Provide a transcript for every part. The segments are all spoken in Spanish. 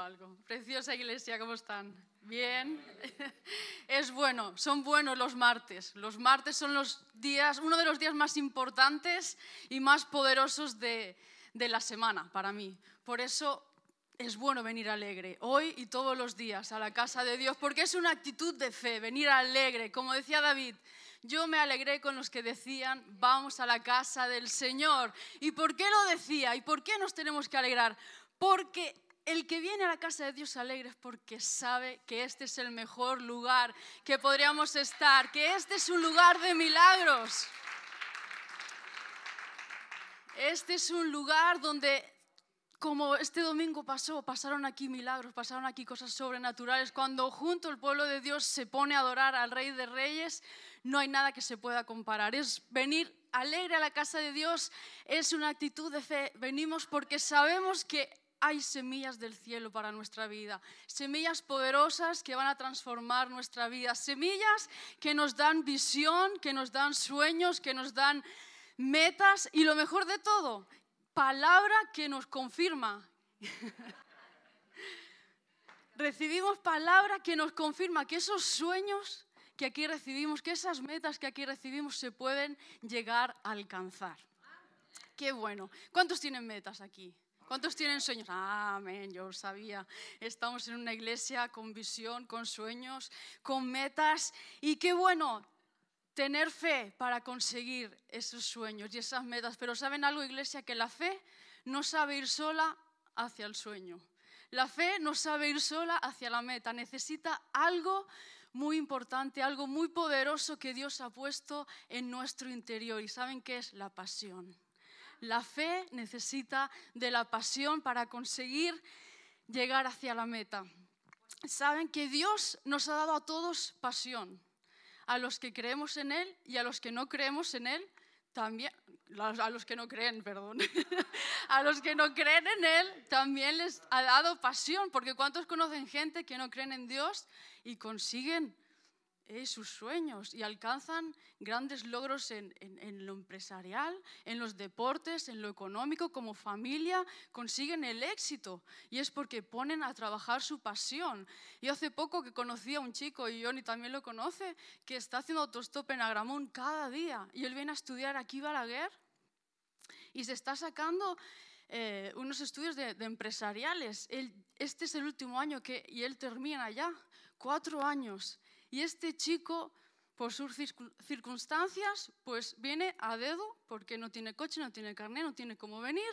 algo. Preciosa iglesia, ¿cómo están? Bien. Es bueno, son buenos los martes. Los martes son los días, uno de los días más importantes y más poderosos de, de la semana para mí. Por eso es bueno venir alegre, hoy y todos los días, a la casa de Dios, porque es una actitud de fe, venir alegre. Como decía David, yo me alegré con los que decían, vamos a la casa del Señor. ¿Y por qué lo decía? ¿Y por qué nos tenemos que alegrar? Porque el que viene a la casa de Dios alegre es porque sabe que este es el mejor lugar que podríamos estar, que este es un lugar de milagros. Este es un lugar donde como este domingo pasó, pasaron aquí milagros, pasaron aquí cosas sobrenaturales. Cuando junto el pueblo de Dios se pone a adorar al Rey de Reyes, no hay nada que se pueda comparar. Es venir alegre a la casa de Dios, es una actitud de fe. Venimos porque sabemos que hay semillas del cielo para nuestra vida, semillas poderosas que van a transformar nuestra vida, semillas que nos dan visión, que nos dan sueños, que nos dan metas y lo mejor de todo, palabra que nos confirma. Recibimos palabra que nos confirma que esos sueños que aquí recibimos, que esas metas que aquí recibimos se pueden llegar a alcanzar. Qué bueno. ¿Cuántos tienen metas aquí? ¿Cuántos tienen sueños? amén, yo lo sabía. Estamos en una iglesia con visión, con sueños, con metas. Y qué bueno, tener fe para conseguir esos sueños y esas metas. Pero ¿saben algo, iglesia? Que la fe no sabe ir sola hacia el sueño. La fe no sabe ir sola hacia la meta. Necesita algo muy importante, algo muy poderoso que Dios ha puesto en nuestro interior. ¿Y saben qué es? La pasión. La fe necesita de la pasión para conseguir llegar hacia la meta. Saben que Dios nos ha dado a todos pasión a los que creemos en Él y a los que no creemos en Él también, a los que no creen, perdón, a los que no creen en Él también les ha dado pasión, porque ¿cuántos conocen gente que no creen en Dios y consiguen sus sueños y alcanzan grandes logros en, lo empresarial, en los deportes, en lo económico, como familia, consiguen el éxito. Y es porque ponen a trabajar su pasión. Yo hace poco que conocí a un chico, y Johnny también lo conoce, que está haciendo autostop en Agramón cada día. Y él viene a estudiar aquí Balaguer y se está sacando eh, unos estudios de, empresariales. este es el último año que, y él termina ya, cuatro años. Y este chico, por sus circunstancias, pues viene a dedo porque no tiene coche, no tiene carnet, no tiene cómo venir.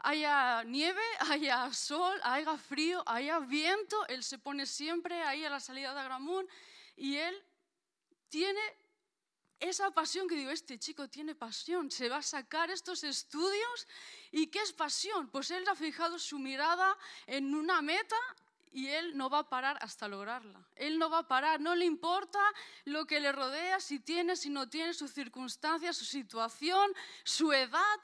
Haya nieve, haya sol, haya frío, haya viento, él se pone siempre ahí a la salida de Agramún y él tiene esa pasión que digo, este chico tiene pasión, se va a sacar estos estudios. ¿Y qué es pasión? Pues él ha fijado su mirada en una meta y él no va a parar hasta lograrla. Él no va a parar, no le importa lo que le rodea, si tiene, si no tiene, sus circunstancias, su situación, su edad.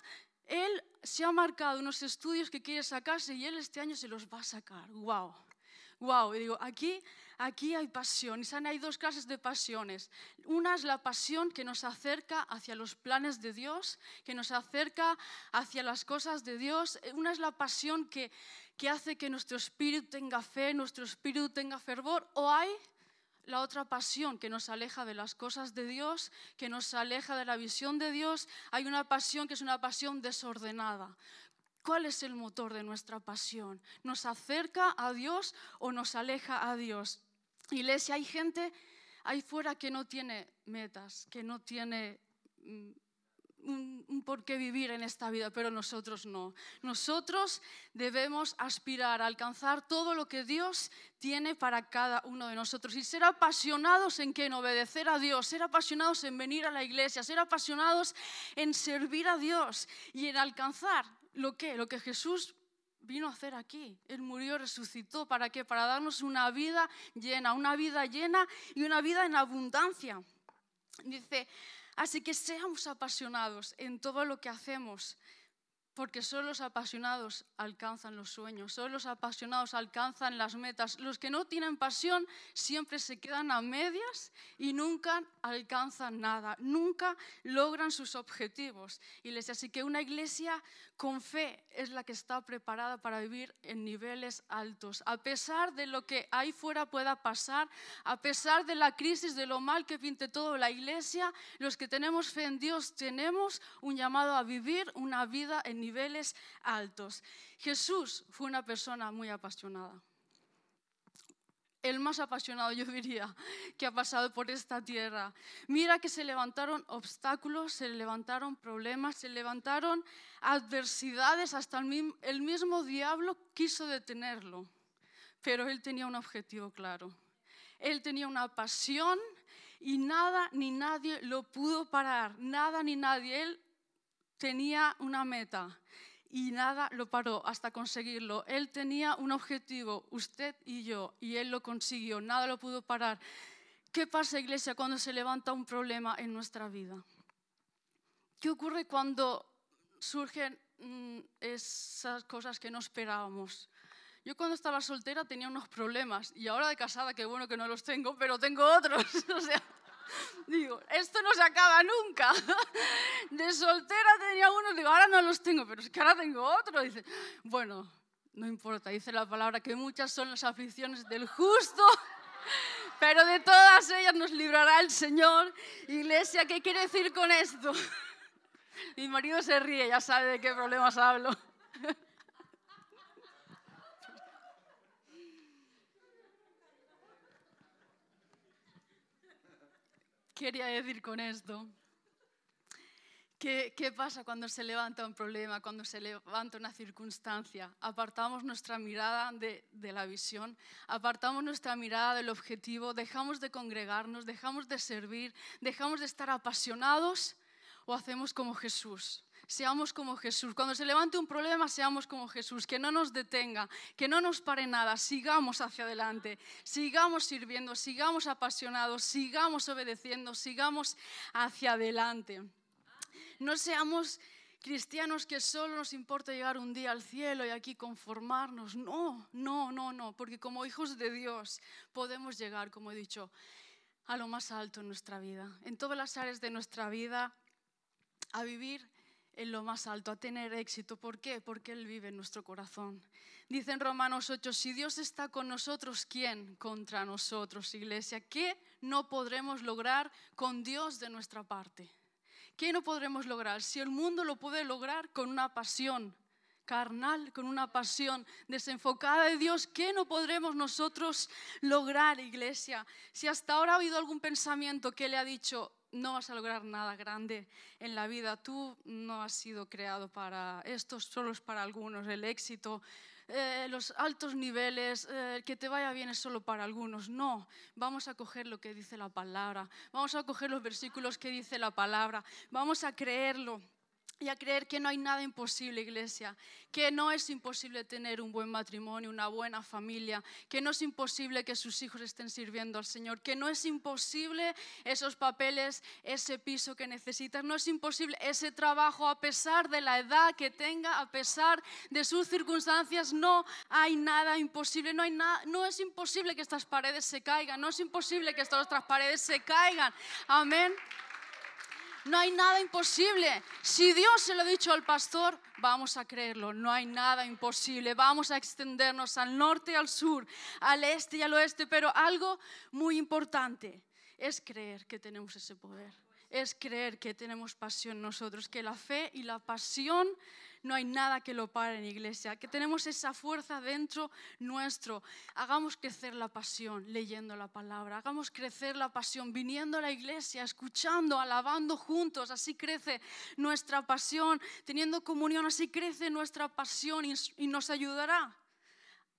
Él se ha marcado unos estudios que quiere sacarse y él este año se los va a sacar. ¡Wow! ¡Wow! Y digo, aquí, aquí hay pasión. Y hay dos clases de pasiones. Una es la pasión que nos acerca hacia los planes de Dios, que nos acerca hacia las cosas de Dios. Una es la pasión que que hace que nuestro espíritu tenga fe, nuestro espíritu tenga fervor, o hay la otra pasión que nos aleja de las cosas de Dios, que nos aleja de la visión de Dios. Hay una pasión que es una pasión desordenada. ¿Cuál es el motor de nuestra pasión? ¿Nos acerca a Dios o nos aleja a Dios? Iglesia, hay gente ahí fuera que no tiene metas, que no tiene mm, un, por qué vivir en esta vida, pero nosotros no. Nosotros debemos aspirar a alcanzar todo lo que Dios tiene para cada uno de nosotros y ser apasionados en que en obedecer a Dios, ser apasionados en venir a la iglesia, ser apasionados en servir a Dios y en alcanzar lo que, lo que Jesús vino a hacer aquí. Él murió, resucitó. ¿Para qué? Para darnos una vida llena, una vida llena y una vida en abundancia. Dice, Así que seamos apasionados en todo lo que hacemos, Porque solo los apasionados alcanzan los sueños, solo los apasionados alcanzan las metas. Los que no tienen pasión siempre se quedan a medias y nunca alcanzan nada, nunca logran sus objetivos. Iglesia, así que una iglesia con fe es la que está preparada para vivir en niveles altos. A pesar de lo que ahí fuera pueda pasar, a pesar de la crisis, de lo mal que pinte todo la iglesia, los que tenemos fe en Dios tenemos un llamado a vivir una vida en niveles altos. Jesús fue una persona muy apasionada. El más apasionado, yo diría, que ha pasado por esta tierra. Mira que se levantaron obstáculos, se levantaron problemas, se levantaron adversidades, hasta el mismo diablo quiso detenerlo. Pero él tenía un objetivo claro. Él tenía una pasión y nada ni nadie lo pudo parar. Nada ni nadie. Él tenía una meta y nada lo paró hasta conseguirlo. Él tenía un objetivo, usted y yo, y él lo consiguió, nada lo pudo parar. ¿Qué pasa, iglesia, cuando se levanta un problema en nuestra vida? ¿Qué ocurre cuando surgen mm, esas cosas que no esperábamos? Yo cuando estaba soltera tenía unos problemas y ahora de casada, qué bueno que no los tengo, pero tengo otros. o sea, Digo, esto no se acaba nunca. De soltera tenía uno, digo, ahora no los tengo, pero es que ahora tengo otro. Dice, bueno, no importa, dice la palabra que muchas son las aflicciones del justo, pero de todas ellas nos librará el Señor. Iglesia, ¿qué quiere decir con esto? Mi marido se ríe, ya sabe de qué problemas hablo. Quería decir con esto? ¿Qué, ¿Qué, pasa cuando se levanta un problema, cuando se levanta una circunstancia? Apartamos nuestra mirada de, de, la visión, apartamos nuestra mirada del objetivo, dejamos de congregarnos, dejamos de servir, dejamos de estar apasionados o hacemos como Jesús seamos como Jesús. Cuando se levante un problema, seamos como Jesús, que no nos detenga, que no nos pare nada, sigamos hacia adelante, sigamos sirviendo, sigamos apasionados, sigamos obedeciendo, sigamos hacia adelante. No seamos cristianos que solo nos importa llegar un día al cielo y aquí conformarnos. No, no, no, no, porque como hijos de Dios podemos llegar, como he dicho, a lo más alto en nuestra vida, en todas las áreas de nuestra vida, a vivir en lo más alto, a tener éxito. ¿Por qué? Porque Él vive en nuestro corazón. Dice en Romanos 8, si Dios está con nosotros, ¿quién contra nosotros, iglesia? ¿Qué no podremos lograr con Dios de nuestra parte? ¿Qué no podremos lograr? Si el mundo lo puede lograr con una pasión carnal, con una pasión desenfocada de Dios, ¿qué no podremos nosotros lograr, iglesia? Si hasta ahora ha habido algún pensamiento que le ha dicho, no vas a lograr nada grande en la vida. Tú no has sido creado para esto, solo es para algunos. El éxito, eh, los altos niveles, eh, que te vaya bien es solo para algunos. No, vamos a coger lo que dice la palabra, vamos a coger los versículos que dice la palabra, vamos a creerlo y a creer que no hay nada imposible, iglesia, que no es imposible tener un buen matrimonio, una buena familia, que no es imposible que sus hijos estén sirviendo al Señor, que no es imposible esos papeles, ese piso que necesitas, no es imposible ese trabajo a pesar de la edad que tenga, a pesar de sus circunstancias, no hay nada imposible, no, hay nada, no es imposible que estas paredes se caigan, no es imposible que estas otras paredes se caigan. Amén. No hay nada imposible. Si Dios se lo ha dicho al pastor, vamos a creerlo. No hay nada imposible. Vamos a extendernos al norte, al sur, al este y al oeste. Pero algo muy importante es creer que tenemos ese poder. Es creer que tenemos pasión nosotros, que la fe y la pasión no hay nada que lo pare en iglesia, que tenemos esa fuerza dentro nuestro. Hagamos crecer la pasión leyendo la palabra, hagamos crecer la pasión viniendo a la iglesia, escuchando, alabando juntos, así crece nuestra pasión, teniendo comunión, así crece nuestra pasión y, y nos ayudará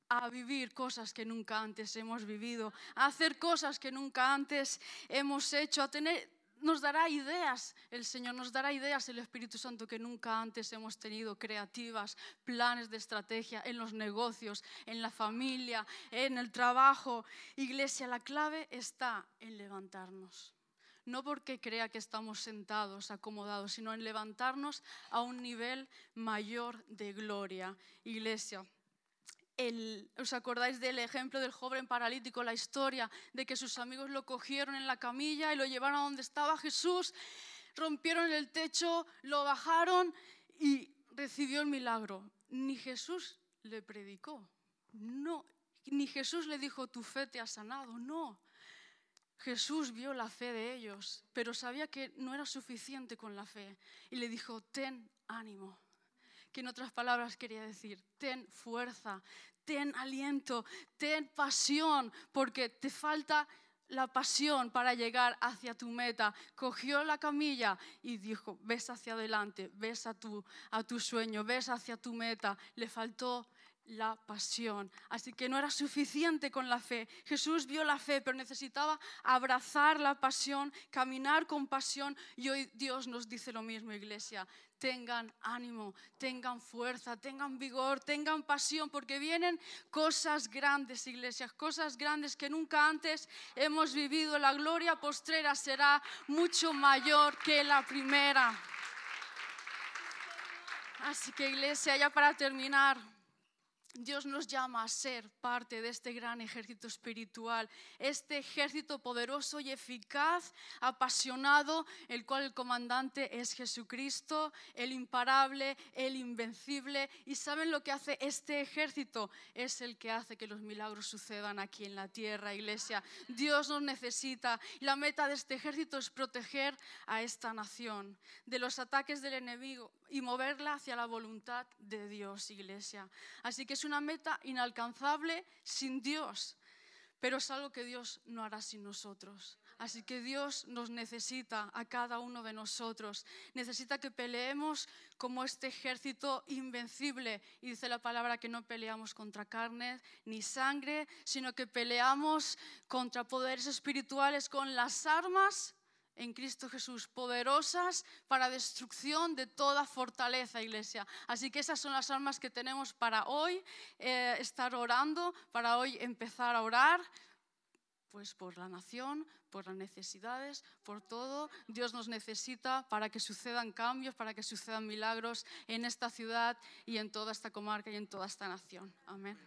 a vivir cosas que nunca antes hemos vivido, a hacer cosas que nunca antes hemos hecho, a tener nos dará ideas, el Señor nos dará ideas, el Espíritu Santo que nunca antes hemos tenido, creativas, planes de estrategia en los negocios, en la familia, en el trabajo. Iglesia, la clave está en levantarnos. no porque crea que estamos sentados, acomodados, sino en levantarnos a un nivel mayor de gloria. Iglesia, ¿Os acordáis del ejemplo del joven paralítico, la historia de que sus amigos lo cogieron en la camilla y lo llevaron a donde estaba Jesús? Rompieron el techo, lo bajaron y recibió el milagro. Ni Jesús le predicó, no, ni Jesús le dijo, tu fe te ha sanado, no. Jesús vio la fe de ellos, pero sabía que no era suficiente con la fe y le dijo, ten ánimo. Que en otras palabras quería decir, ten fuerza, ten aliento, ten pasión, porque te falta la pasión para llegar hacia tu meta. Cogió la camilla y dijo, ves hacia adelante, ves a tu, a tu sueño, ves hacia tu meta. Le faltó la pasión. Así que no era suficiente con la fe. Jesús vio la fe, pero necesitaba abrazar la pasión, caminar con pasión. Y hoy Dios nos dice lo mismo, iglesia. Tengan ánimo, tengan fuerza, tengan vigor, tengan pasión, porque vienen cosas grandes, iglesias, cosas grandes que nunca antes hemos vivido. La gloria postrera será mucho mayor que la primera. Así que iglesia, ya para terminar, Dios nos llama a ser parte de este gran ejército espiritual, este ejército poderoso y eficaz, apasionado, el cual el comandante es Jesucristo, el imparable, el invencible. ¿Y saben lo que hace este ejército? Es el que hace que los milagros sucedan aquí en la tierra, iglesia. Dios nos necesita. La meta de este ejército es proteger a esta nación de los ataques del enemigo y moverla hacia la voluntad de Dios, iglesia. Así que una meta inalcanzable sin Dios, pero es algo que Dios no hará sin nosotros. Así que Dios nos necesita a cada uno de nosotros. Necesita que peleemos como este ejército invencible. Y dice la palabra que no peleamos contra carne ni sangre, sino que peleamos contra poderes espirituales con las armas en Cristo Jesús, poderosas para destrucción de toda fortaleza, iglesia. Así que esas son las armas que tenemos para hoy eh, estar orando, para hoy empezar a orar, pues por la nación, por las necesidades, por todo. Dios nos necesita para que sucedan cambios, para que sucedan milagros en esta ciudad y en toda esta comarca y en toda esta nación. Amén.